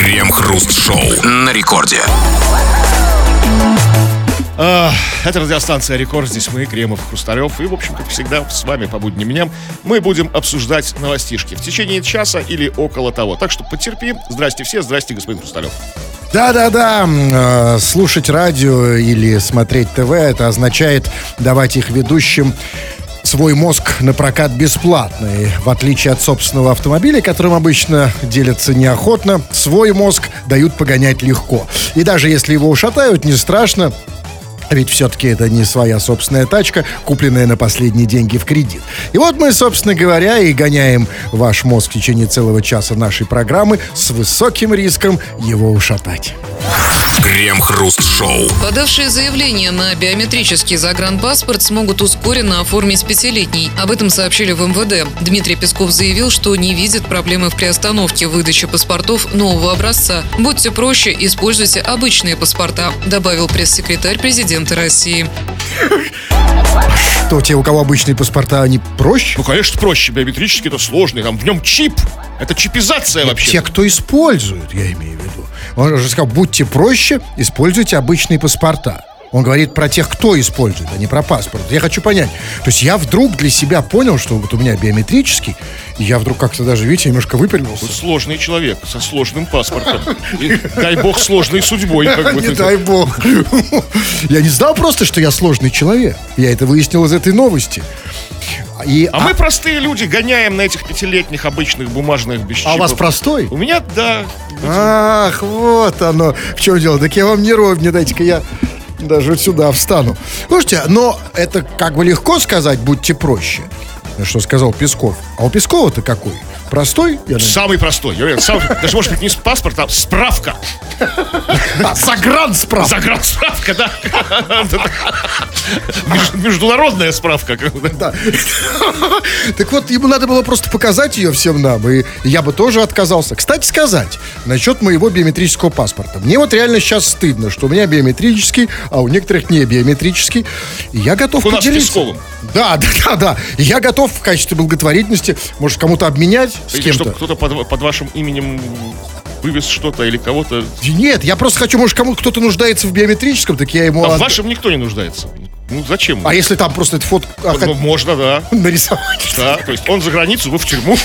Крем-хруст-шоу на рекорде. А, Это радиостанция «Рекорд». Здесь мы, Кремов, Хрусталев. И, в общем, как всегда, с вами по будним дням мы будем обсуждать новостишки в течение часа или около того. Так что потерпи. Здрасте все. Здрасте, господин Хрусталев. Да-да-да, э, слушать радио или смотреть ТВ, это означает давать их ведущим свой мозг на прокат бесплатно. И в отличие от собственного автомобиля, которым обычно делятся неохотно, свой мозг дают погонять легко. И даже если его ушатают, не страшно, ведь все-таки это не своя собственная тачка, купленная на последние деньги в кредит. И вот мы, собственно говоря, и гоняем ваш мозг в течение целого часа нашей программы с высоким риском его ушатать. Крем-хруст-шоу. Подавшие заявление на биометрический загранпаспорт смогут ускоренно оформить пятилетний. Об этом сообщили в МВД. Дмитрий Песков заявил, что не видит проблемы в приостановке выдачи паспортов нового образца. Будьте проще, используйте обычные паспорта, добавил пресс-секретарь президента России. То те, у кого обычные паспорта, они проще? Ну, конечно, проще. Биометрически это сложный. Там в нем чип. Это чипизация вообще. Те, кто использует, я имею в виду. Он же сказал, будьте проще, используйте обычные паспорта. Он говорит про тех, кто использует, а не про паспорт. Я хочу понять. То есть я вдруг для себя понял, что вот у меня биометрический, и я вдруг как-то даже, видите, немножко выпрямился. Сложный человек со сложным паспортом. И, дай бог, сложной судьбой. Как бы. Не дай бог. Я не знал просто, что я сложный человек. Я это выяснил из этой новости. И, А мы простые люди гоняем на этих пятилетних обычных бумажных без а у вас простой? У меня, да. Ах, вот оно. В чем дело? Так я вам не ровня, дайте-ка я даже сюда встану. Слушайте, но это как бы легко сказать, будьте проще. Что сказал Песков. А у Пескова-то какой? Простой? Самый простой. Я уверен, самый- даже может быть не паспорт, а справка. Загрансправка. Загрансправка, да. Меж- Международная справка. да. Так вот, ему надо было просто показать ее всем нам, и я бы тоже отказался. Кстати сказать, насчет моего биометрического паспорта. Мне вот реально сейчас стыдно, что у меня биометрический, а у некоторых не биометрический. И я готов У поделиться. Да, да, да, да. И я готов в качестве благотворительности, может, кому-то обменять с Или чтобы кто-то под, под вашим именем вывез что-то или кого-то. Нет, я просто хочу, может, кому кто-то нуждается в биометрическом, так я ему... А в от- вашем никто не нуждается. Ну зачем? А если там просто эту фото а, Ну, можно, да. нарисовать? Да, то есть он за границу, вы в тюрьму.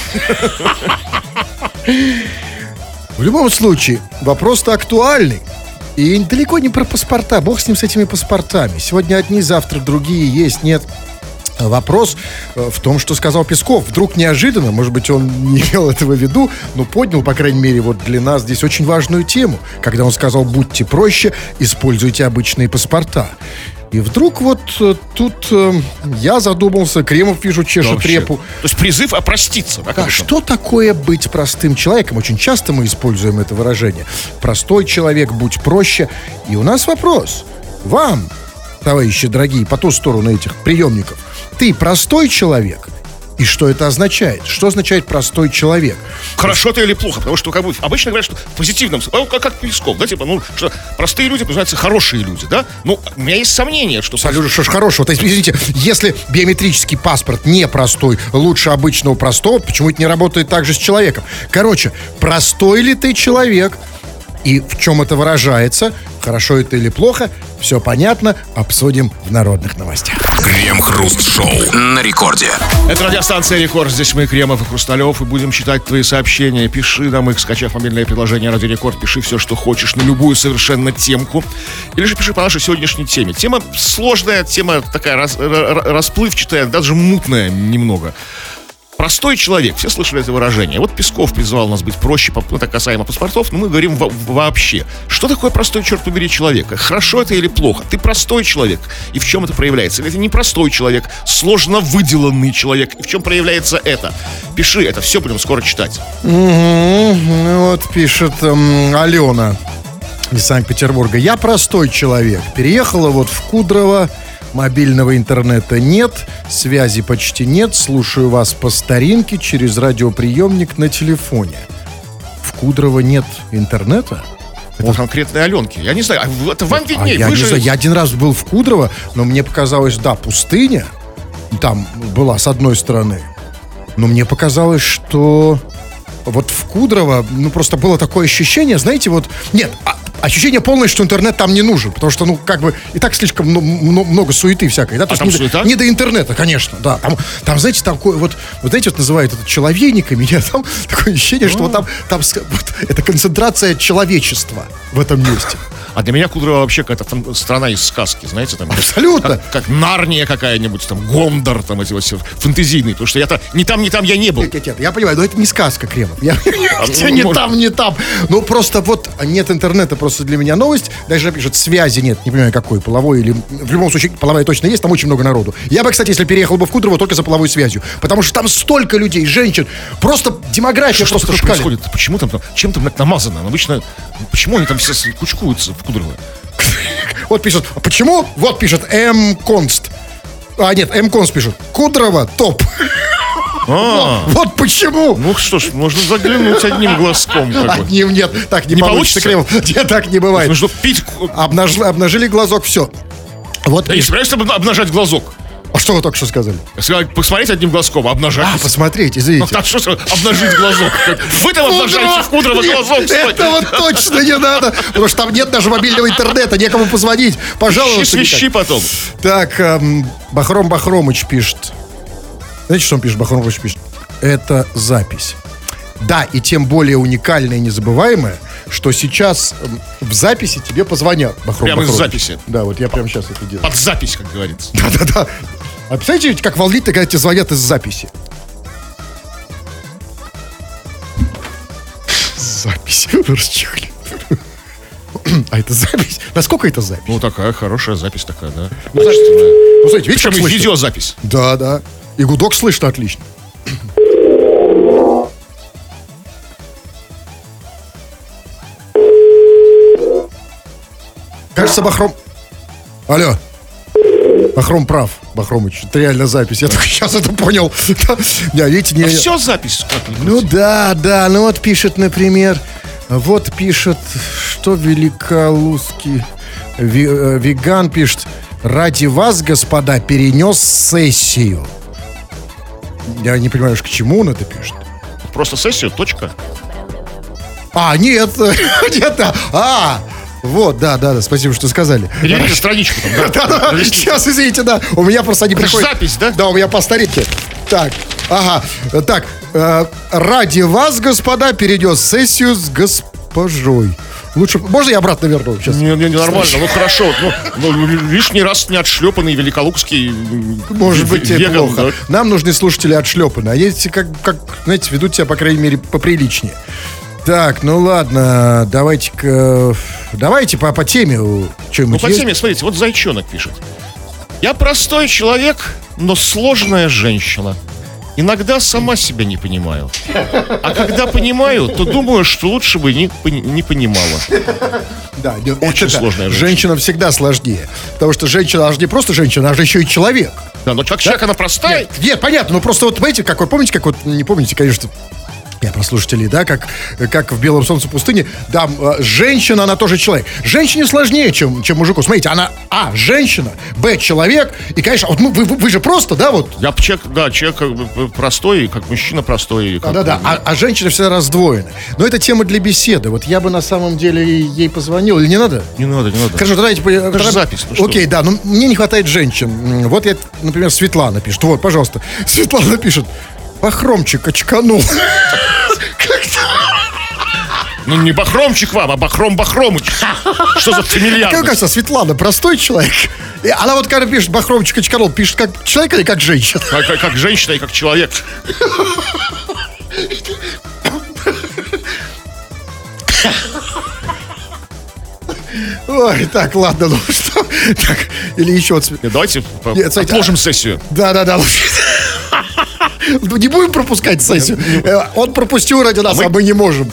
В любом случае, вопрос-то актуальный. И далеко не про паспорта. Бог с ним, с этими паспортами. Сегодня одни, завтра другие есть, нет. Вопрос э, в том, что сказал Песков. Вдруг неожиданно, может быть, он не имел этого в виду, но поднял, по крайней мере, вот для нас здесь очень важную тему. Когда он сказал, будьте проще, используйте обычные паспорта. И вдруг вот э, тут э, я задумался, Кремов, вижу, чешет Вообще. репу. То есть призыв опроститься. Да, А что такое быть простым человеком? Очень часто мы используем это выражение. Простой человек, будь проще. И у нас вопрос. Вам, товарищи дорогие, по ту сторону этих приемников, ты простой человек? И что это означает? Что означает простой человек? Хорошо это или плохо? Потому что как бы, обычно говорят, что в позитивном смысле, как, как Песков, да, типа, ну, что простые люди, называются хорошие люди, да? Ну, у меня есть сомнения, что... Салют, что ж хорошего. То есть, извините, если биометрический паспорт не простой, лучше обычного простого, почему это не работает так же с человеком? Короче, простой ли ты человек? И в чем это выражается? Хорошо это или плохо? Все понятно, обсудим в народных новостях. Крем-хруст-шоу на рекорде. Это радиостанция «Рекорд». Здесь мы, Кремов и Хрусталев, и будем читать твои сообщения. Пиши нам их, скачав мобильное приложение «Радио Рекорд». Пиши все, что хочешь, на любую совершенно темку. Или же пиши по нашей сегодняшней теме. Тема сложная, тема такая рас- р- р- расплывчатая, даже мутная немного. Простой человек, все слышали это выражение. Вот Песков призвал нас быть проще, по- ну, это касаемо паспортов, но мы говорим во- вообще. Что такое простой, черт побери, человек? Хорошо это или плохо? Ты простой человек, и в чем это проявляется? Или это не простой человек, сложно выделанный человек, и в чем проявляется это? Пиши, это все будем скоро читать. Ну, Вот пишет эм, Алена из Санкт-Петербурга. Я простой человек. Переехала вот в Кудрово. Мобильного интернета нет, связи почти нет. Слушаю вас по старинке через радиоприемник на телефоне. В Кудрово нет интернета? Это конкретные Аленки. Я не знаю, а это вам А виднее. я, Вы не же- знаю, я один раз был в Кудрово, но мне показалось, да, пустыня. Там была с одной стороны. Но мне показалось, что вот в Кудрово, ну, просто было такое ощущение, знаете, вот... Нет, а- ощущение полное, что интернет там не нужен, потому что, ну, как бы, и так слишком мно- мно- много суеты всякой, да? То А есть там не, до- суета? не до интернета, конечно, да. Там, там, знаете, такое вот, вот знаете, вот называют это человейниками, нет, там такое ощущение, что вот там, там с- вот, это концентрация человечества в этом месте. А для меня Кудрово вообще какая-то фан- страна из сказки, знаете, там. Абсолютно. Как, как Нарния какая-нибудь, там, Гондор, там, эти вот все фэнтезийные. Потому что я-то ни там, ни там я не был. Нет, нет, нет, я понимаю, но это не сказка, Кремов. Я, ну, не может- там, не там. Ну, просто вот нет интернета, просто для меня новость. Даже пишет, связи нет, не понимаю, какой, половой или... В любом случае, половая точно есть, там очень много народу. Я бы, кстати, если переехал бы в Кудрово, только за половой связью. Потому что там столько людей, женщин. Просто демография Что просто шкалит. происходит? Почему там, там чем там намазано? Обычно, почему они там все кучкуются Кудрово? Вот пишет, а почему? Вот пишет М. Конст. А, нет, М. Конст пишет. Кудрово топ. А, Вот почему. ну что ж, можно заглянуть одним глазком. Как бы. Одним нет, так не, Не получится? Кремов. Нет, так не бывает. Нужно пить... Обнаж- обнажили глазок, все. Вот Да пишет. собираешься обна- обнажать глазок? А что вы только что сказали? Я сказал, Посмотреть одним глазком, а обнажать. А, посмотреть, извините. так что обнажить глазок? Вы там обнажаете в Кудрово Нет, глазок. что ли? Это вот точно не надо, потому что там нет даже мобильного интернета, некому позвонить. Ищи, Пожалуйста. свищи потом. Так, эм, Бахром Бахромыч пишет. Знаете, что он пишет? Бахром Бахромыч пишет. Это запись. Да, и тем более уникальное и незабываемое, что сейчас эм, в записи тебе позвонят. Бахром Прямо из Бахромыч. записи. Да, вот я прямо сейчас это делаю. Под запись, как говорится. Да-да-да. А представляете, как волнительно, когда тебе звонят из записи? Запись. Расчехли. А это запись? Насколько это запись? Ну, такая хорошая запись такая, да. Ну, смотрите, видите, Причем как и слышно? видеозапись. Да, да. И гудок слышно отлично. Кажется, Бахром... Алло. Бахром прав, Бахромыч. Это реально запись. Я только сейчас это понял. Не, видите, не... Все запись. Ну да, да, ну вот пишет, например, вот пишет, что великолузский э, веган пишет, ради вас, господа, перенес сессию. Я не понимаю, к чему он это пишет. Просто сессию, точка. А, нет, нет, а, а, вот, да, да, да, спасибо, что сказали. Перейдите страничку там, да? Сейчас, извините, да, у меня просто ж приходят. запись, да? Да, у меня по старинке. Так, ага, так, э, ради вас, господа, перенес сессию с госпожой. Лучше, можно я обратно верну сейчас? Не, не, не, нормально, ну хорошо. Ну, ну, лишний раз не отшлепанный великолукский Может быть, веган, плохо. да. Нам нужны слушатели отшлепаны. А есть, как, как, знаете, ведут себя, по крайней мере, поприличнее. Так, ну ладно, давайте-ка... Давайте по, по теме Ну, что-нибудь по есть? теме, смотрите, вот Зайчонок пишет. Я простой человек, но сложная женщина. Иногда сама себя не понимаю. А когда понимаю, то думаю, что лучше бы не, не понимала. Да, Очень это- сложная женщина. Женщина всегда сложнее. Потому что женщина, она же не просто женщина, она же еще и человек. Да, но как человек она простая. Нет, нет, понятно, но просто вот, знаете, как вы помните, как вот, не помните, конечно, я про слушателей, да, как, как в «Белом солнце пустыни», да, э, женщина, она тоже человек. Женщине сложнее, чем, чем мужику. Смотрите, она, а, женщина, б, человек, и, конечно, вот мы- вы, вы, же просто, да, вот, Я человек, да, человек как бы простой, как мужчина простой. как- да-да-да, а, а женщина всегда раздвоена. Но это тема для беседы. Вот я бы на самом деле ей позвонил, или не надо? Не надо, не надо. Хорошо, давайте... Это же запись, ну Окей, да, но мне не хватает женщин. Вот я, например, Светлана пишет. Вот, пожалуйста. Светлана пишет. Похромчик очканул. Ну не Бахромчик вам, а Бахром Бахромыч. Что за Как фамильярность? кажется, Светлана простой человек. И она вот когда пишет Бахромчик очканул, пишет как человек или как женщина? Как, как- как женщина и как человек. Ой, так, ладно, ну что? Так, или еще вот... Нет, Давайте Нет, смотрите, отложим сессию. Да-да-да, лучше. Ну, Не будем пропускать сессию. Э, Он пропустил ради нас, а мы не можем.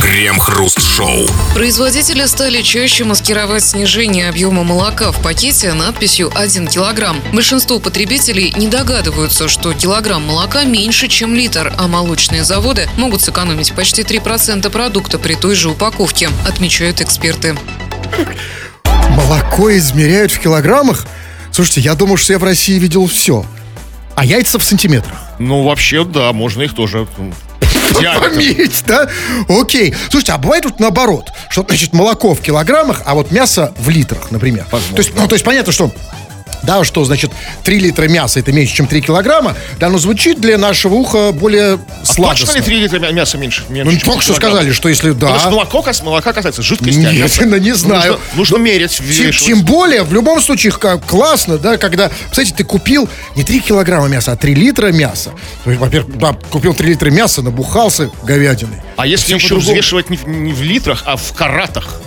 Крем-хруст-шоу. Производители стали чаще маскировать снижение объема молока в пакете надписью 1 килограмм. Большинство потребителей не догадываются, что килограмм молока меньше, чем литр, а молочные заводы могут сэкономить почти 3% продукта при той же упаковке, отмечают эксперты. Молоко измеряют в килограммах? Слушайте, я думаю, что я в России видел все. А яйца в сантиметрах. Ну, вообще, да, можно их тоже. Пометь, да? Окей. Слушайте, а бывает тут наоборот, что, значит, молоко в килограммах, а вот мясо в литрах, например. Возможно. То есть, ну, то есть понятно, что да, что, значит, 3 литра мяса это меньше, чем 3 килограмма, да, но звучит для нашего уха более А сладостно. точно ли 3 литра мя- мяса меньше? меньше Ну, только что килограмм? сказали, что если да... Потому что молоко, молока касается жидкости. а Нет, мясо- ну, не знаю. Нужно, нужно мерить, Тем, тем более, в любом случае, как классно, да, когда, кстати, ты купил не 3 килограмма мяса, а 3 литра мяса. Во-первых, да, купил 3 литра мяса, набухался говядиной. А если еще взвешивать не, в- не в литрах, а в каратах?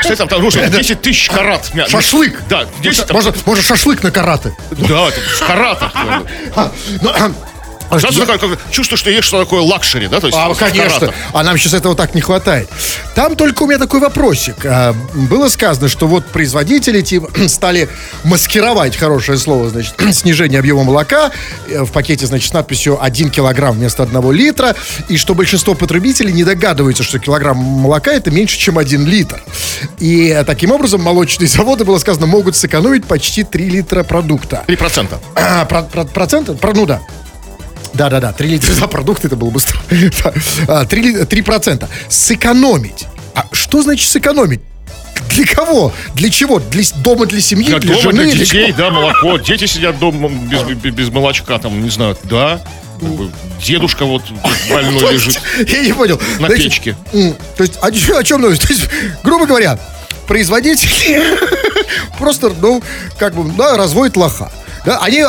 Кстати, там, там нужно 10 тысяч карат. Шашлык. Да, 10, там- Можно, можно шашлык на караты. да, в каратах. А, Сразу я- такое, как- чувство, что есть что такое luxury, да? То есть А, конечно. А нам сейчас этого так не хватает. Там только у меня такой вопросик. А, было сказано, что вот производители типа, стали маскировать, хорошее слово, значит, снижение объема молока э, в пакете, значит, с надписью 1 килограмм вместо 1 литра, и что большинство потребителей не догадываются, что килограмм молока это меньше, чем 1 литр. И таким образом молочные заводы, было сказано, могут сэкономить почти 3 литра продукта. 3%. А, про- про- проценты? Про, ну да. Да, да, да, 3 литра за продукты, это было быстро. Да. А, 3, ли- 3 процента. Сэкономить. А что значит сэкономить? Для кого? Для чего? Для дома для семьи, Для для, дома, жены? для детей, кого? да, молоко. Дети сидят дома без, без- без молочка, там, не знаю, да. Дедушка вот больной лежит. Я не понял. На Значит, печке. То есть, о, о чем новость? То есть, грубо говоря, производители просто, ну, как бы, да, разводят лоха. Да, они,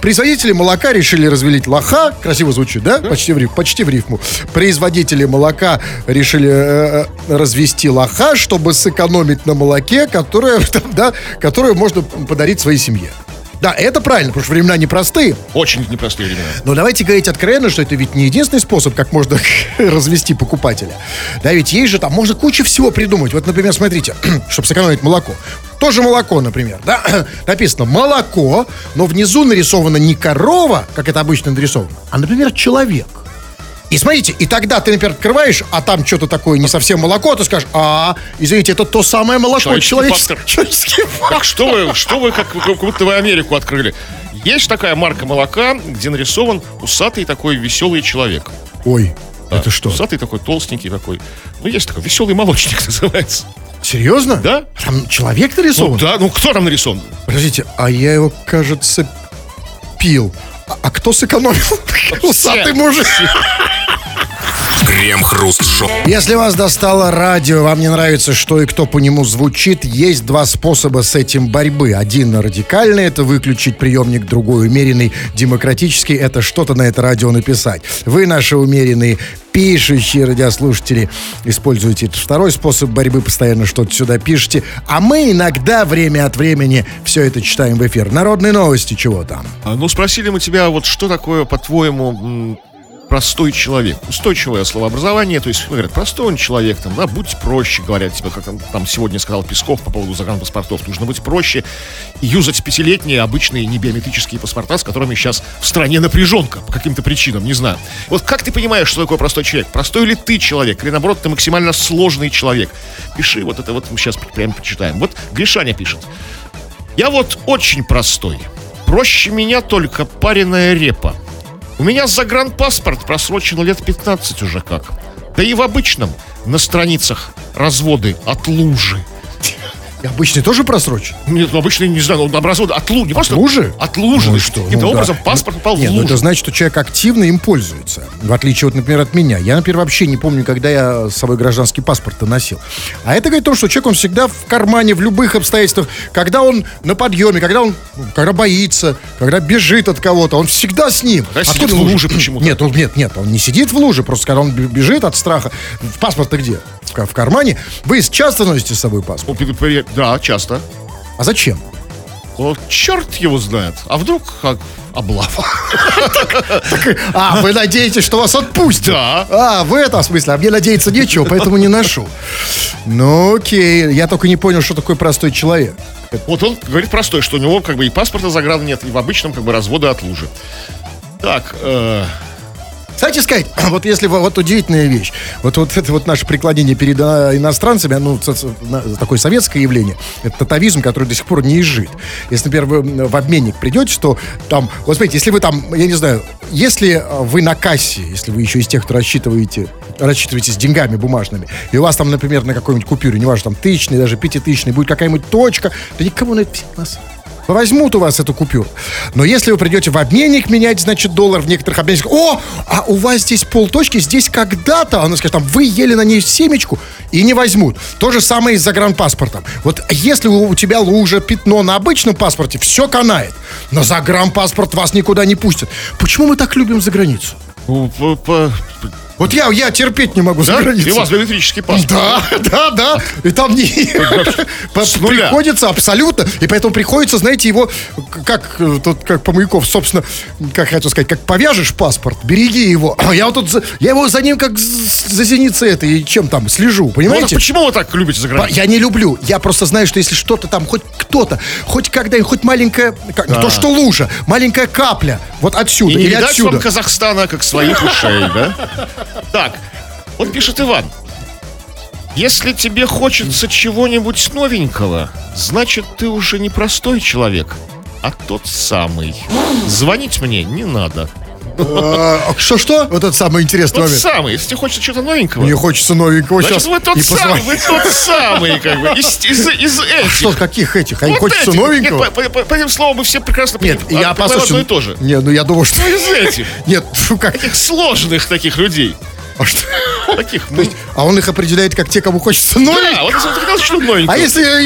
производители молока решили развелить лоха, красиво звучит, да? Почти, в риф- почти в рифму. Производители молока решили э, э, развести лоха, чтобы сэкономить на молоке, которое, да, которое можно подарить своей семье. Да, это правильно, потому что времена непростые. Очень непростые времена. Но давайте говорить откровенно, что это ведь не единственный способ, как можно развести покупателя. Да, ведь есть же там, можно кучу всего придумать. Вот, например, смотрите, чтобы сэкономить молоко. Тоже молоко, например, да? Написано молоко, но внизу нарисована не корова, как это обычно нарисовано, а, например, человек. И смотрите, и тогда ты, например, открываешь, а там что-то такое не совсем молоко, а ты скажешь, а, извините, это то самое молоко. Человеческий человечес- фактор. Человеческий фактор. Так что вы, что вы, как, как будто вы Америку открыли. Есть такая марка молока, где нарисован усатый такой веселый человек. Ой, Да, это что? Усатый такой, толстенький такой. Ну, есть такой, веселый молочник называется. Серьезно? Да? Там человек Ну, нарисован? да, ну кто там нарисован? Подождите, а я его, кажется, пил. А, а кто сэкономил? Усатый мужик. Крем-хруст-шоу. Если вас достало радио, вам не нравится, что и кто по нему звучит, есть два способа с этим борьбы. Один радикальный, это выключить приемник, другой умеренный, демократический, это что-то на это радио написать. Вы, наши умеренные, пишущие радиослушатели, используете этот второй способ борьбы, постоянно что-то сюда пишете, а мы иногда, время от времени, все это читаем в эфир. Народные новости, чего там? А, Ну, спросили мы тебя, вот что такое, по-твоему, простой человек? Устойчивое словообразование, то есть, ну, говорят, простой он человек, там, да, будь проще, говорят тебе, как там, там сегодня сказал Песков по поводу загранпаспортов, нужно быть проще и юзать пятилетние обычные небиометрические паспорта, с которыми сейчас в стране напряженка по каким-то причинам, не знаю. Вот как ты понимаешь, что такое простой человек? Простой ли ты человек? Или, наоборот, ты максимально сложный человек? Пиши, вот это вот мы сейчас прямо почитаем. Вот Гришаня пишет. Я вот очень простой. Проще меня только пареная репа. У меня загранпаспорт просрочен лет 15 уже как. Да и в обычном на страницах разводы от лужи. Обычный тоже просрочен? Нет, ну обычно, не знаю, ну, разводы от лужи. Не просто лужи? От лужи. Ну что? Каким-то Ну да. образом паспорт попал Нет, в ну лужу. это значит, что человек активно им пользуется. В отличие, вот, например, от меня. Я, например, вообще не помню, когда я с собой гражданский паспорт носил. А это говорит о том, что человек, он всегда в кармане, в любых обстоятельствах. Когда он на подъеме, когда он ну, когда боится, когда бежит от кого-то, он всегда с ним. Когда Откуда в луже почему-то. Нет, он, нет, нет, он не сидит в луже. Просто когда он бежит от страха. В паспорт-то где? В кармане. Вы часто носите с собой паспорт? Да, часто. А зачем? Вот черт его знает. А вдруг как облава? А, вы надеетесь, что вас отпустят? Да. А, в этом смысле. А мне надеяться нечего, поэтому не ношу. Ну, окей. Я только не понял, что такое простой человек. Вот он говорит простой, что у него как бы и паспорта загран нет, и в обычном как бы развода от лужи. Так, э, Кстати сказать, вот если вот удивительная вещь, вот, вот это вот наше преклонение перед а, иностранцами, на- такое советское явление, это татавизм, который до сих пор не изжит. Если, например, вы в обменник придете, то там, вот смотрите, если вы там, я не знаю, если а, вы на кассе, если вы еще из тех, кто рассчитываете, рассчитываетесь деньгами бумажными, и у вас там, например, на какой-нибудь купюре, неважно, там тысячный, даже пятитысячный, будет какая-нибудь точка, то никому на это нас Возьмут у вас эту купюру. Но если вы придете в обменник менять, значит, доллар в некоторых обменниках, о, а у вас здесь полточки, здесь когда-то, она скажет, там, вы ели на ней семечку, и не возьмут. То же самое и с загранпаспортом. Вот если у тебя лужа, пятно на обычном паспорте, все канает. Но загранпаспорт вас никуда не пустят. Почему мы так любим за границу? Ну, по- по- Вот я, я терпеть не могу за Да? границу. И у вас биометрический паспорт. Да, да, да. И там не... По-. Приходится абсолютно. И поэтому приходится, знаете, его, как э, тут, как Помаяков, собственно, как хотел сказать, как повяжешь паспорт, береги его. Я вот тут, за- я его за ним как за зеницей это, и чем там, слежу, Ну, понимаете? почему вы так любите за По- границу? Я не люблю. Я просто знаю, что если что-то там, хоть кто-то, хоть когда-нибудь, хоть маленькая, как- не то что лужа, маленькая капля, вот отсюда И не или видать отсюда. Казахстана, как своих ушей, да? Так, вот пишет Иван. Если тебе хочется чего-нибудь новенького, значит, ты уже не простой человек, а тот самый. Звонить мне не надо. А, Что-что? Вот это самый интересный момент. самый. Если тебе хочется чего-то новенького, Мне хочется новенького значит, сейчас. вы тот самый, вы тот самый, как бы, из, из, из этих. Что, каких этих? А им хочется этих. новенького? По, этим словам мы все прекрасно Нет, я А, послушаю. и то же. Нет, ну я думал, что... Ну, из этих. Нет, фу, как... Таких сложных таких людей. А, что? Таких. То есть, а он их определяет как те, кому хочется Да, новенького? вот хотел что-то новенького. А если я,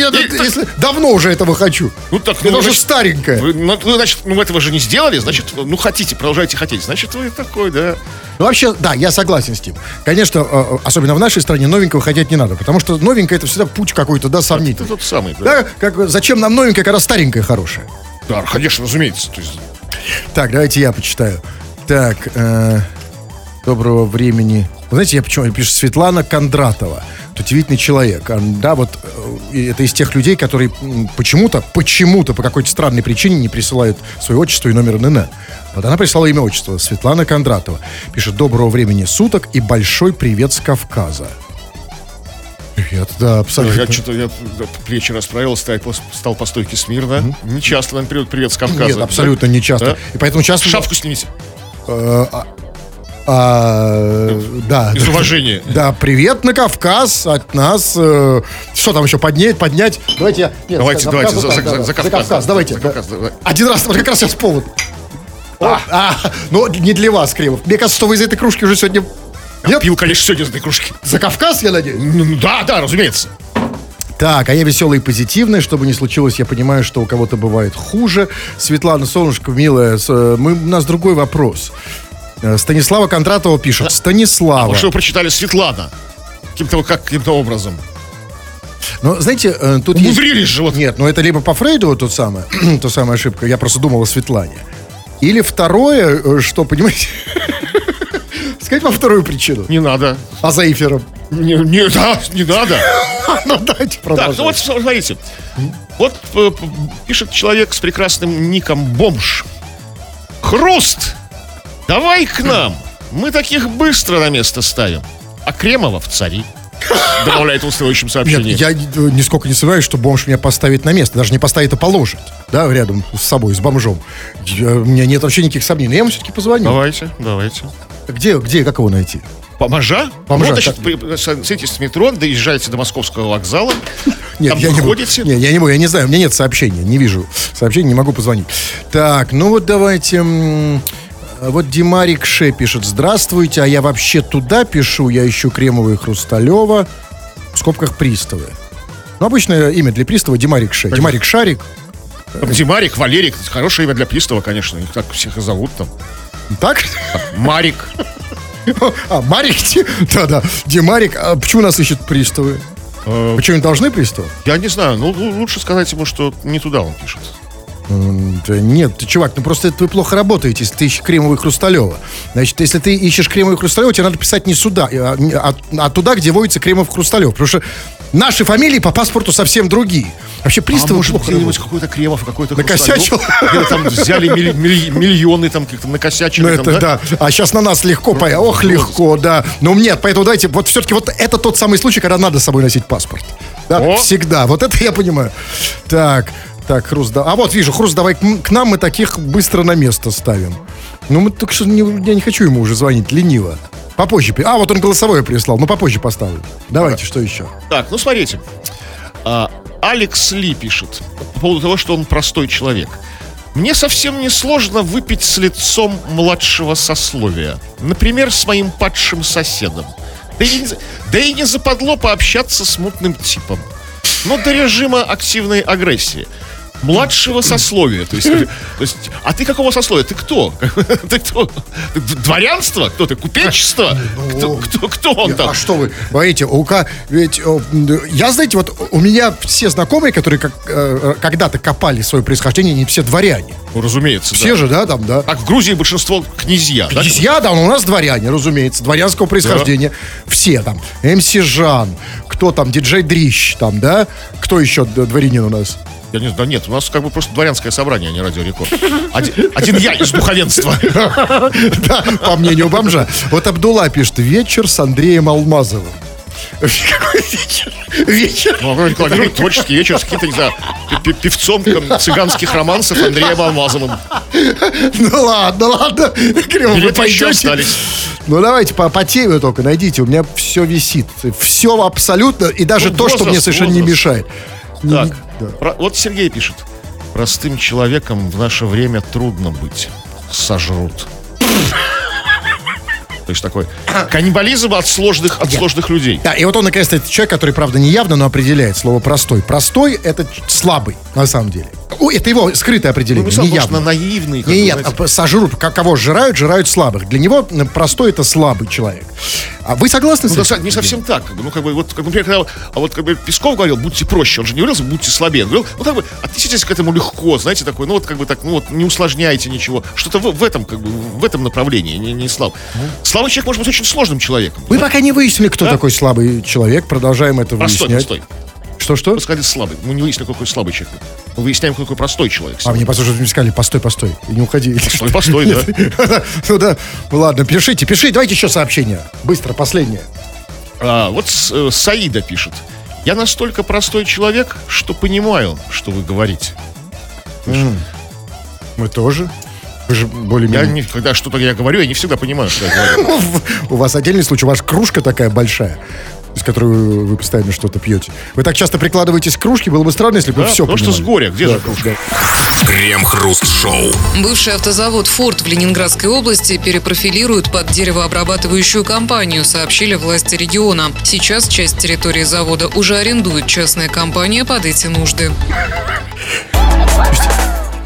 если давно уже этого хочу? Ну так, Это ну, уже значит, старенькое. Вы, ну, ну, значит, ну, этого же не сделали, значит, ну, хотите, продолжайте хотеть. Значит, вы такой, да. Ну, вообще, да, я согласен с ним. Конечно, э, э, особенно в нашей стране новенького хотеть не надо, потому что новенькое это всегда путь какой-то, да, сомнительный. тот самый, да. Да, как, зачем нам новенькое, когда старенькое хорошее? Да, конечно, разумеется. То есть, Так, давайте я почитаю. Так, э, доброго времени. Вы знаете, я почему пишу Светлана Кондратова. Удивительный человек. А, Да, вот э, это из тех людей, которые почему-то, почему-то, по какой-то странной причине не присылают свое отчество и номер НН. Вот она прислала имя отчество. Светлана Кондратова. Пишет «Доброго времени суток и большой привет с Кавказа». Привет, да, абсолютно. я что-то я да, плечи расправил, стал, по- стал по стойке смирно. Не часто нам период привет с Кавказа. Нет, абсолютно не часто. Да? И поэтому часто... Шапку снимите. А, да. Из уважения. Да, привет на Кавказ от нас. э, что там еще поднять, поднять? Давайте я. нет, Давайте, за давайте, Кавказ, за- за- да, за за Кавказ, Кавказ, да, давайте. за. Кавказ, давай. Один раз, вот как раз сейчас повод. А, а, ну не для вас, Кремов. Мне кажется, что вы из этой кружки уже сегодня. Нет? Пил, конечно, сегодня из этой кружки. За Кавказ, я надеюсь. Ну, ну, да, да, разумеется. Так, а я веселый и позитивный, чтобы не случилось, я понимаю, что у кого-то бывает хуже. Светлана Солнышко, милая, э, мы, у нас другой вопрос. Э, Станислава Кондратова пишет. Станислава. Потому что вы прочитали Светлана. Каким-то, как, каким-то образом. Ну, знаете, э, тут есть... Умудрились же вот. Нет, ну это либо по Фрейду вот тот самый, та самая ошибка, я просто думал о Светлане. Или второе, э, что, понимаете... Сказать вам вторую причину. Не надо. А за эфиром. Не, не, да, не надо. Ну, давайте Так, ну продолжим. вот смотрите. Вот пишет человек с прекрасным ником Бомж. Хруст! Давай к нам. Мы таких быстро на место ставим. А Кремова в цари. Добавляет он в следующем Нет, сообщении. я э, нисколько не сомневаюсь, что бомж меня поставит на место. Даже не поставит, а положит. Да, рядом с собой, с бомжом. Я- у меня нет вообще никаких сомнений. Но я ему все-таки позвоню. Давайте, давайте. Где, где, как его найти? Поможа? Поможа, Вот, значит, как? при- садитесь в метро, доезжаете до московского вокзала. Нет, Там я не, буду. Нет, я не буду, я не знаю, у меня нет сообщения, не вижу сообщения, не могу позвонить. Так, ну вот давайте... Вот Димарик Ше пишет, здравствуйте, а я вообще туда пишу, я ищу Кремова и Хрусталева, в скобках приставы. Ну, обычное имя для пристава Димарик Ше. Димарик Шарик. Димарик, Валерик. Хорошее имя для пристава, конечно. Их так всех и зовут там. Так? Марик. А, Марик, да-да, Димарик. А почему нас ищут приставы? Э, Почему не должны приставы? Я не знаю, ну лу- лучше сказать ему, что не туда он пишет. Нет, чувак, ну просто это вы плохо работаете, если ты ищешь кремовый хрусталева. Значит, если ты ищешь кремовый хрусталева, тебе надо писать не сюда, а, а- а туда, где водится кремов хрусталев. Потому что наши фамилии по паспорту совсем другие. Вообще А приставы может быть, плохо где-нибудь какой-то Кремов, какой-то Накосячил? Там взяли милли- милли- миллионы, там как-то накосячили. Ну, это да. А сейчас на нас легко, ох, легко, да. Ну, нет, поэтому давайте, вот все-таки вот это тот самый случай, когда надо с собой носить паспорт. Да, всегда. Вот это я понимаю. Так, так, Хруст, да. А вот, вижу, Хруст, давай к, нам мы таких быстро на место ставим. Ну, мы так что не, я не хочу ему уже звонить, лениво. Попозже. А, вот он голосовое прислал, ну попозже поставлю. Давайте, что еще? Так, ну смотрите. А, Алекс Ли пишет по поводу того, что он простой человек. Мне совсем не сложно выпить с лицом младшего сословия. Например, с моим падшим соседом. Да и, да и не западло пообщаться с мутным типом. Но до режима активной агрессии. Младшего сословия. То есть, то есть, а ты какого сословия? Ты кто? Ты кто? Дворянство? Кто ты? Купечество? Кто, кто, кто он там? А что вы, говорите, у ка- ведь я, знаете, вот у меня все знакомые, которые как, э, когда-то копали свое происхождение, не все дворяне. Ну, разумеется, Все да. же, да, там, да. Так в Грузии большинство князья. да? Князья, да, ну, у нас дворяне, разумеется, дворянского происхождения. Все там. МС Жан, кто там, диджей Дрищ, там, да? Кто еще дворянин у нас? Я не знаю, да нет, у нас как бы просто дворянское собрание, а не радиорекорд. Один, один я из духовенства. Да, по мнению бомжа. Вот Абдулла пишет, вечер с Андреем Алмазовым. Какой вечер? Вечер. Ну, вроде как, творческий вечер с каким-то, не знаю, певцом цыганских романсов Андреем Алмазовым. Ну ладно, ладно. Криво, вы пойдете? остались. Ну давайте по, по теме только найдите. У меня все висит. Все абсолютно. И даже Ну, то, что мне возраст, совершенно не возраст. мешает. Так, да. про- вот Сергей пишет. Простым человеком в наше время трудно быть. Сожрут. То есть такой каннибализм от сложных, от сложных людей. Да, и вот он, наконец-то, человек, который, правда, не явно, но определяет слово простой. Простой это слабый, на самом деле. О, это его скрытое Ну, определение, сам, не явно. на наивный. Не, нет, сожрут, кого жирают, жирают слабых. Для него простой это слабый человек. А вы согласны Ну, с да, этим? не совсем так. как бы, Ну, как бы, вот, как, например, когда, а вот, как бы, Песков говорил, будьте проще. Он же не говорил, будьте слабее. Он говорил, ну, как бы, отнеситесь к этому легко, знаете, такой, ну, вот, как бы, так, ну, вот, не усложняйте ничего. Что-то в, в этом, как бы, в этом направлении, не, не слаб. Слабый человек может быть очень сложным человеком. Мы пока не выяснили, кто Да? такой слабый человек. Продолжаем это Простой, выяснять. простой. Что-что? Вы сказали слабый. Мы не выяснили, какой слабый человек. Выясняем, какой простой человек. А мне послушайте, мне сказали, постой, постой, и не уходи. Постой, постой, да. Ну да, ладно, пишите, пишите, давайте еще сообщение. Быстро, последнее. А, вот э, Саида пишет. Я настолько простой человек, что понимаю, что вы говорите. Мы тоже. Вы же Я более-менее... не, когда что-то я говорю, я не всегда понимаю, что я говорю. У вас отдельный случай, у вас кружка такая большая, из которой вы постоянно что-то пьете. Вы так часто прикладываетесь к кружке, было бы странно, если бы вы Да, все потому что с горя. Где же кружка? Крем-хруст-шоу. Бывший автозавод «Форд» в Ленинградской области перепрофилируют под деревообрабатывающую компанию, сообщили власти региона. Сейчас часть территории завода уже арендует частная компания под эти нужды.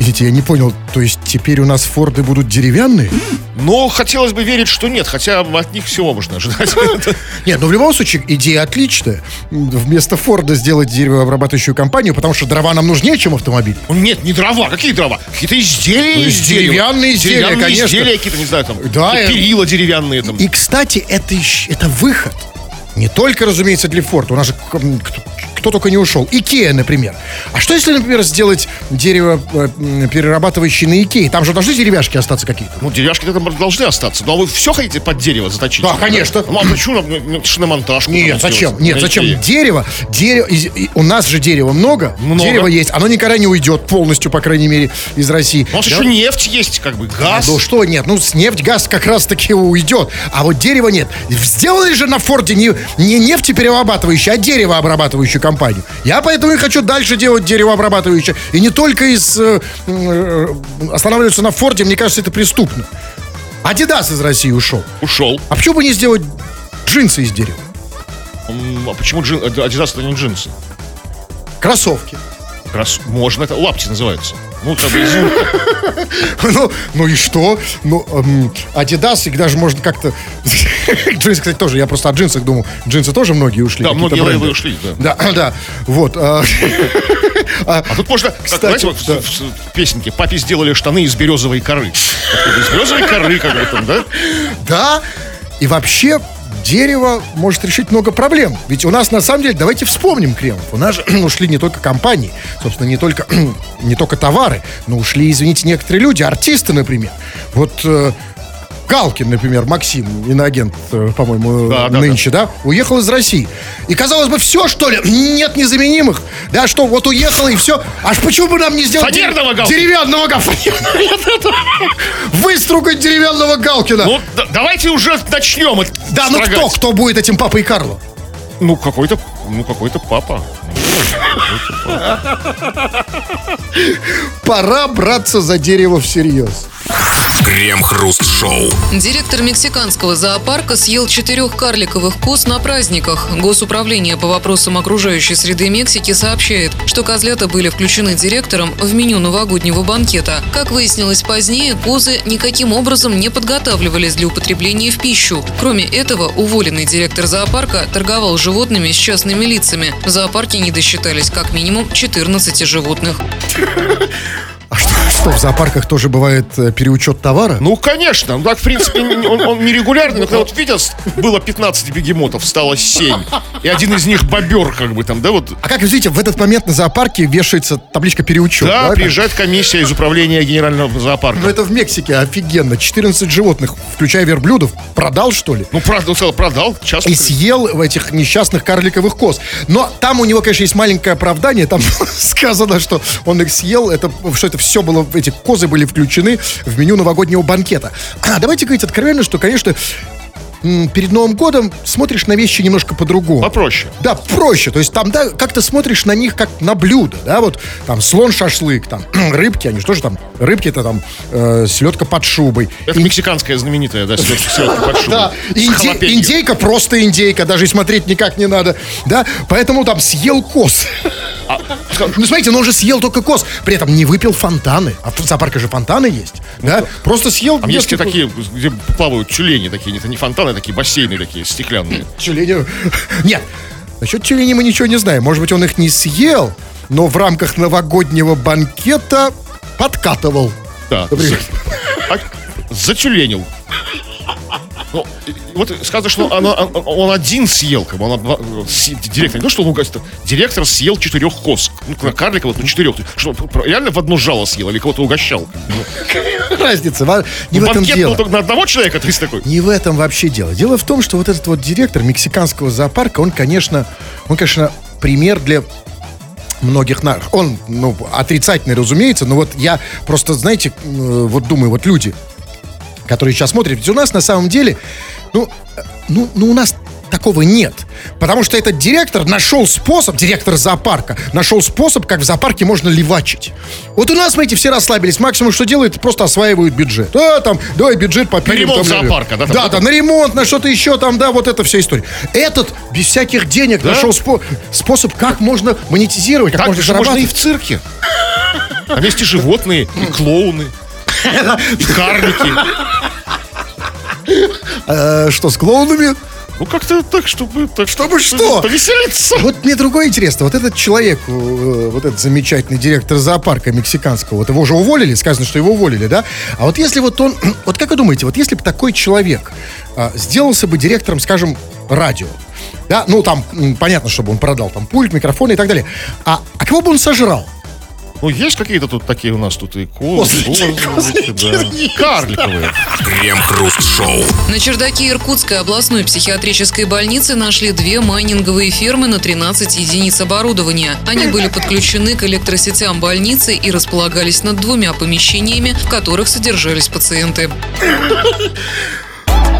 Извините, я не понял, то есть теперь у нас форды будут деревянные? Но хотелось бы верить, что нет, хотя от них всего можно ожидать. Нет, ну в любом случае идея отличная. Вместо Форда сделать деревообрабатывающую компанию, потому что дрова нам нужнее, чем автомобиль. Нет, не дрова. Какие дрова? Какие-то изделия Ну, из деревянные изделия, конечно. изделия какие-то, не знаю, там. Э, перила деревянные. И, кстати, это, выход. Не только, разумеется, для Форда. У нас же кто, только не ушел. Икея, например. А что если, например, сделать дерево э, перерабатывающее на Икее? Там же должны деревяшки остаться какие-то. Ну, деревяшки там должны остаться. Ну, а вы все хотите под дерево заточить? Да, конечно. Ну, а почему нам ну, шиномонтажку? Нет, зачем? сделать? Нет, На зачем? Икее? Дерево, дерево, из- и- у нас же дерева много, Много. дерево есть, оно никогда не уйдет полностью, по крайней мере, из России. У нас Да? еще нефть есть, как бы, газ. Ну что, нет, ну нефть, газ как раз таки уйдет, а вот дерева нет. Сделали же на Форде не, не нефтеперерабатывающую, а деревообрабатывающую компанию. Я поэтому и хочу дальше делать деревообрабатывающее. И не только из э, э, останавливаться на Форде, мне кажется, это преступно. Адидас из России ушел. Ушел. А почему бы не сделать джинсы из дерева? М, А почему джин, Adidas это не джинсы? Кроссовки. Как раз можно, это лапти называются. Ну, изюмка. Ну, ну и что? Ну, эм, Adidas, их даже можно как-то Джинсы, кстати, тоже. Я просто о джинсах думал. Джинсы тоже многие ушли. Да, многие бренды. ушли, да. Да, да. Вот. а, А тут можно, как, Кстати, знаете, вот в, песенке «Папе сделали штаны из березовой коры». Из березовой коры, как бы там, да? Да. И вообще дерево может решить много проблем. Ведь у нас, на самом деле, давайте вспомним Кремов. У нас же ушли не только компании, собственно, не только, не только товары, но ушли, извините, некоторые люди, артисты, например. Вот э, Галкин, например, Максим, иноагент, э, по-моему, Да, э, да, нынче, да. уехал из России. И, казалось бы, все, что ли, нет незаменимых. Да, что, вот уехал и все. Аж почему бы нам не сделать... Фанерного Галкина. Деревянного Галкина. Выстругать деревянного Галкина. Ну, да- давайте уже начнем Да, ну кто, кто будет этим папой Карло? Ну, какой-то, ну, какой-то папа. Пора браться за дерево всерьез. Крем-хруст-шоу. Директор мексиканского зоопарка съел четырех карликовых коз на праздниках. Госуправление по вопросам окружающей среды Мексики сообщает, что козлята были включены директором в меню новогоднего банкета. Как выяснилось позднее, козы никаким образом не подготавливались для употребления в пищу. Кроме этого, уволенный директор зоопарка торговал животными с частными лицами. В зоопарке не досчитались как минимум 14 животных. А что, что, в зоопарках тоже бывает э, переучет товара? Ну, конечно. Ну, так, в принципе, он, он нерегулярный. Но когда вот видел, было 15 бегемотов, стало 7. И один из них бобер, как бы там, да, вот. А как видите, в этот момент на зоопарке вешается табличка переучет. Да, как? приезжает комиссия из управления генерального зоопарка. Ну это в Мексике офигенно. 14 животных, включая верблюдов, продал что ли? Ну, сказал, продал, час. И съел в этих несчастных карликовых коз. Но там у него, конечно, есть маленькое оправдание. Там сказано, что он их съел, это, что это все было, эти козы были включены в меню новогоднего банкета. А давайте говорить откровенно, что, конечно, перед Новым годом смотришь на вещи немножко по-другому. Попроще. Да, проще. То есть там, да, как-то смотришь на них как на блюдо, да, вот там слон-шашлык, там рыбки, они же тоже там, рыбки это там э, селедка под шубой. Это мексиканская знаменитая, да, селедка, селедка под шубой. Да, инди- индейка просто индейка, даже и смотреть никак не надо, да, поэтому там съел коз. Ну, смотрите, но он же съел только коз, при этом не выпил фонтаны, а в зоопарке же фонтаны есть, да, просто съел... Там есть несколько- такие, где плавают тюлени такие, это не фонтаны, а такие бассейны такие стеклянные. Тюлени... Нет, насчет тюленей мы ничего не знаем. Может быть, он их не съел, но в рамках новогоднего банкета подкатывал. Да. Например. А, Затюленил. Ну, вот сказано, что она- он, один съел, как бы, он, директор, не то, что он угостил, директор съел четырех коз, ну, карлика, вот, ну, четырех, что, реально в одно жало съел или кого-то угощал? Разница, не в этом Банкет дело. только на одного человека, есть такой. Не в этом вообще дело. Дело в том, что вот этот вот директор мексиканского зоопарка, он, конечно, он, конечно, пример для многих на... Он, ну, отрицательный, разумеется, но вот я просто, знаете, э, вот думаю, вот люди, которые сейчас смотрят, ведь у нас на самом деле, ну, ну, ну у нас такого нет. Потому что этот директор нашел способ, директор зоопарка, нашел способ, как в зоопарке можно левачить. Вот у нас, смотрите, все расслабились. Максимум, что делают, просто осваивают бюджет. Да, там, давай бюджет попилим. ремонт там, зоопарка, да, там, Да, да, да, на ремонт, на что-то еще там, да, вот эта вся история. Этот без всяких денег нашел спо- способ, как можно монетизировать, как Так можно же можно и в цирке. Там есть и животные, и клоуны, и карлики. Э, что, с клоунами? Ну, как-то так, чтобы... Так, Чтобы что? Повеселиться. Вот мне другое интересно. Вот этот человек, э, вот этот замечательный директор зоопарка мексиканского, вот его уже уволили, сказано, что его уволили, да? А вот если вот он, вот как вы думаете, вот если бы такой человек а, сделался бы директором, скажем, радио, да, ну там понятно, чтобы он продал там пульт, микрофон и так далее, а, а кого бы он сожрал? Ну, есть какие-то тут такие у нас тут и козы, Козлики, козы, козлики, да. Карликовые. Крем-хруст-шоу. На чердаке Иркутской областной психиатрической больницы нашли две майнинговые фермы на 13 единиц оборудования. Они были подключены к электросетям больницы и располагались над двумя помещениями, в которых содержались пациенты.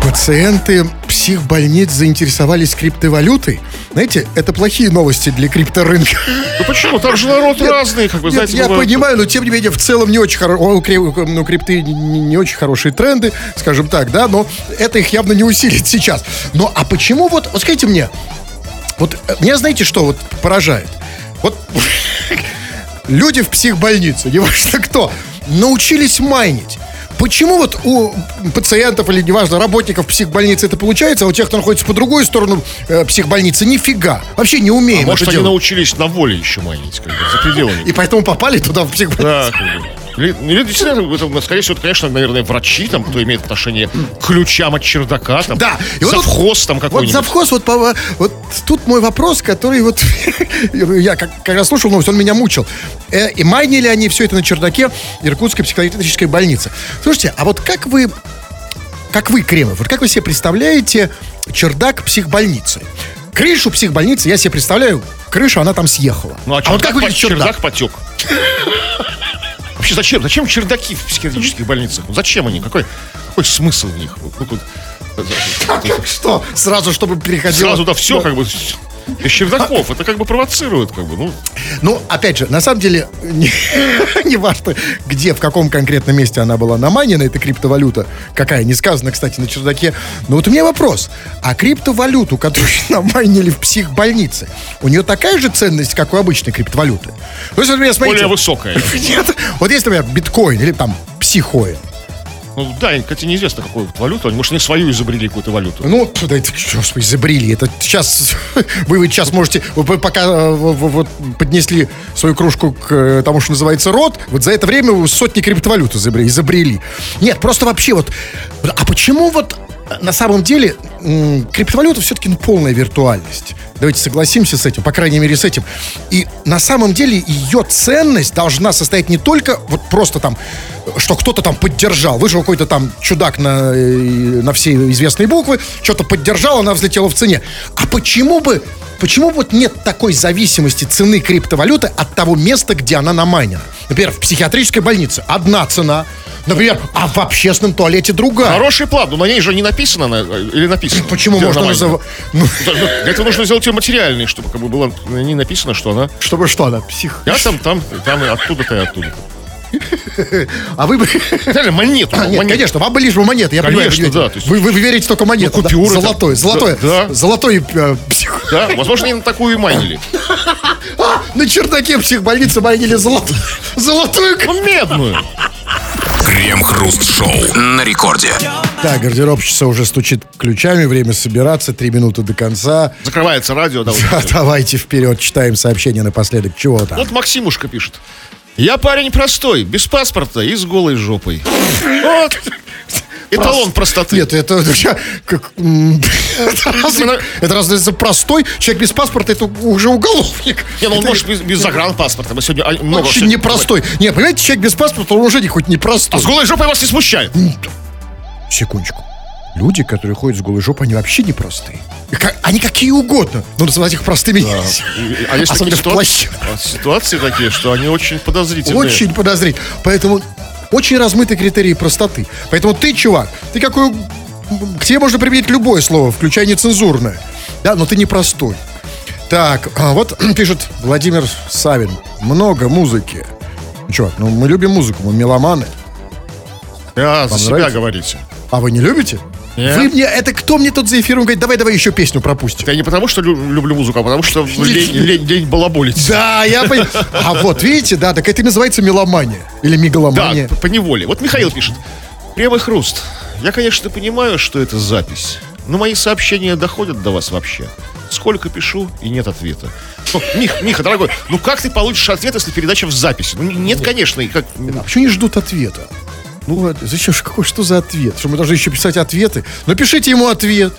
Пациенты психбольниц заинтересовались криптовалютой? Знаете, это плохие новости для крипторынка. Ну почему? Там же народ разный, как вы Нет, знаете. я бывает. понимаю, но тем не менее в целом не очень хорошие, у, ну, крипты не, не очень хорошие тренды, скажем так, да, но это их явно не усилит сейчас. Но а почему вот, вот скажите мне, вот э, меня знаете что вот поражает? Вот люди в психбольнице, неважно кто, научились майнить. Почему вот у пациентов или, неважно, работников психбольницы это получается, а у тех, кто находится по другую сторону э, психбольницы, нифига. Вообще не умеем А может, они делать. научились на воле еще манить, как бы, за пределами. И поэтому попали туда в психбольницу. Да, как. Или, или действительно, это, скорее всего, это, конечно, наверное, врачи, там, кто имеет отношение к ключам от чердака, там, Да, и вот завхоз там Вот какой-нибудь. завхоз, вот, по- вот тут мой вопрос, который вот я как, когда слушал новость, он меня мучил. Э, и майнили они все это на чердаке Иркутской психиатрической больницы. Слушайте, а вот как вы, как вы, Кремов, вот как вы себе представляете чердак психбольницы? Крышу психбольницы я себе представляю, крыша, она там съехала. Ну, а, вот как чердак, выглядит по- чердак? чердак потек. Вообще, зачем? Зачем чердаки в психиатрических больницах? Ну, Зачем они? Какой, какой смысл в них? Ну, тут- Что? Сразу, чтобы переходило... Сразу, да, все, как бы, из чердаков. Это как бы провоцирует, как бы, ну. Ну, опять же, на самом деле, не, не важно, где, в каком конкретном месте она была наманена, эта криптовалюта, какая, не сказано, кстати, на чердаке. Но вот у меня вопрос. А криптовалюту, которую наманили в психбольнице, у нее такая же ценность, как у обычной криптовалюты? Ну, если, например, смотрите... Более высокая. Нет, вот есть, например, биткоин или там психоин. Ну, да, кстати, неизвестно, какую валюту. Может, они свою изобрели какую-то валюту. Ну, да, это, господи, изобрели. Это сейчас, вы вот сейчас можете, вы пока э, в- в- вот поднесли свою кружку к э, тому, что называется рот, вот за это время вы сотни криптовалют изобрели. изобрели. Нет, просто вообще вот, а почему вот на самом деле криптовалюта все-таки ну, полная виртуальность? Давайте согласимся с этим, по крайней мере с этим. И на самом деле ее ценность должна состоять не только вот просто там, что кто-то там поддержал. Вышел какой-то там чудак на, э, на все известные буквы, что-то поддержал, она взлетела в цене. А почему бы, почему вот нет такой зависимости цены криптовалюты от того места, где она намайнена? Например, в психиатрической больнице одна цена, например, а в общественном туалете другая. Хороший план, но на ней же не написано, на- или написано. Почему можно называть... Ну, майнена. Для этого нужно сделать ее материальной, чтобы как бы было на ней написано, что она... чтобы что она, псих... Я там, там, там, и оттуда-то и оттуда. А вы бы... Реально, монету. А, нет, монету. конечно, вам бы лишь бы монеты, я Конечно, понимаю. да, Вы, есть- вы, вы верите только монету. Ну, купюры да? там. Золотой, золотой, Да, да. золотой э, псих... Да, возможно, они на такую и майнили. А, на чердаке психбольницы майнили золотой, золотую... к- Ну, медную. Крем-хруст-шоу на рекорде. Так, гардеробщица уже стучит ключами, время собираться, три минуты до конца. Закрывается радио. Да. Да, давайте вперед, читаем сообщение напоследок. Чего там? Вот Максимушка пишет. Я парень простой, без паспорта и с голой жопой. Вот. Эталон простоты. Нет, это, как, это, за простой? Человек без паспорта, это уже уголовник. Не, ну он может без, загранпаспорта. Мы сегодня а, много... Очень непростой. Не, понимаете, человек без паспорта, он уже не хоть А непростой. с голой жопой вас не смущает? Секундочку. Люди, которые ходят с голой жопой, они вообще непростые. Они какие угодно. Но называть их простыми. И- А есть такие ситуации, а, ситуации такие, что они очень подозрительные. Очень подозрительно. Поэтому очень размыты критерии простоты. Поэтому ты, чувак, ты какой... К тебе можно применить любое слово, включая нецензурное. Да, но ты непростой. Так, а вот пишет Владимир Савин. Много музыки. Ну, Чувак, ну мы любим музыку, мы меломаны. А, за себя говорите. А вы не любите? Нет. Вы мне, это кто мне тут за эфиром говорит, давай, давай еще песню пропустим. Я не потому, что лю- люблю музыку, а потому что лень, лень, лень балаболить. Да, я. А вот, видите, да, так это и называется меломания. Или Да, мегаломания. по неволе. Вот Михаил пишет. Прямый хруст. Я, конечно, понимаю, что это запись, но мои сообщения доходят до вас вообще. Сколько пишу, и нет ответа. Ну, Мих, Миха, дорогой, ну как ты получишь ответ, если передача в записи? Ну, нет, конечно. И как... А почему не ждут ответа? Ну, вот, зачем же, какой, что за ответ? Что мы должны еще писать ответы? Ну, пишите ему ответ.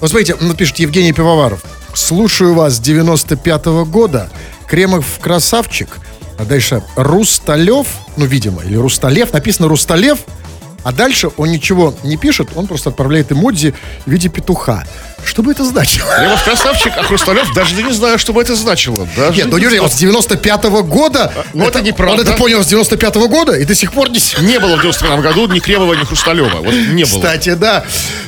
Вот смотрите, ну, пишет Евгений Пивоваров. Слушаю вас с 95-го года. Кремов красавчик. А дальше Русталев, ну, видимо, или Русталев. Написано Русталев. А дальше он ничего не пишет, он просто отправляет эмодзи в виде петуха. Что бы это значило? Левов красавчик, а Хрусталев даже не знаю, что бы это значило. Даже Нет, ну знаю. он с 95-го года? ну, это неправда. Он это понял с 95-го года и до сих пор не... Не было в 91 году ни Кремова, ни Хрусталева. Вот не было. Кстати, да.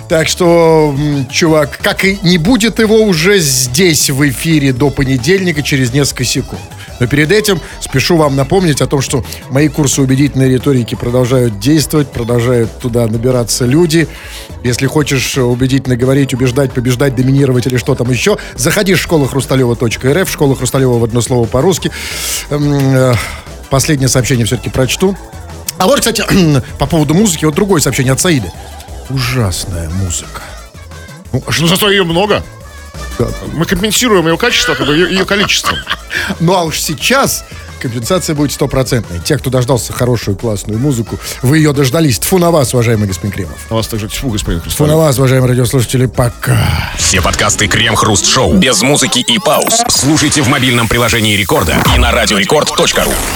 Так что, чувак, как и не будет его уже здесь в эфире до понедельника через несколько секунд. Но перед этим спешу вам напомнить о том, что мои курсы убедительной риторики продолжают действовать, продолжают туда набираться люди. Если хочешь убедительно говорить, убеждать, побеждать, доминировать или что там еще, заходи в школу хрусталева.рф, школа Хрусталева в одно слово по-русски. М, э, Последнее сообщение все-таки прочту. А вот, кстати, по поводу музыки, вот другое сообщение от Саида. Ужасная музыка. Ну, а что, зато ее много. Мы компенсируем ее качество, как бы ее, ее количеством. Ну а уж сейчас компенсация будет стопроцентной. Те, кто дождался хорошую, классную музыку, вы ее дождались. Тфу на вас, уважаемый господин Кремов. У вас также тьфу, господин Тфу на Хрусталев. вас, уважаемые радиослушатели, пока. Все подкасты Крем-Хруст Шоу без музыки и пауз. Слушайте в мобильном приложении Рекорда и на радиорекорд.ру.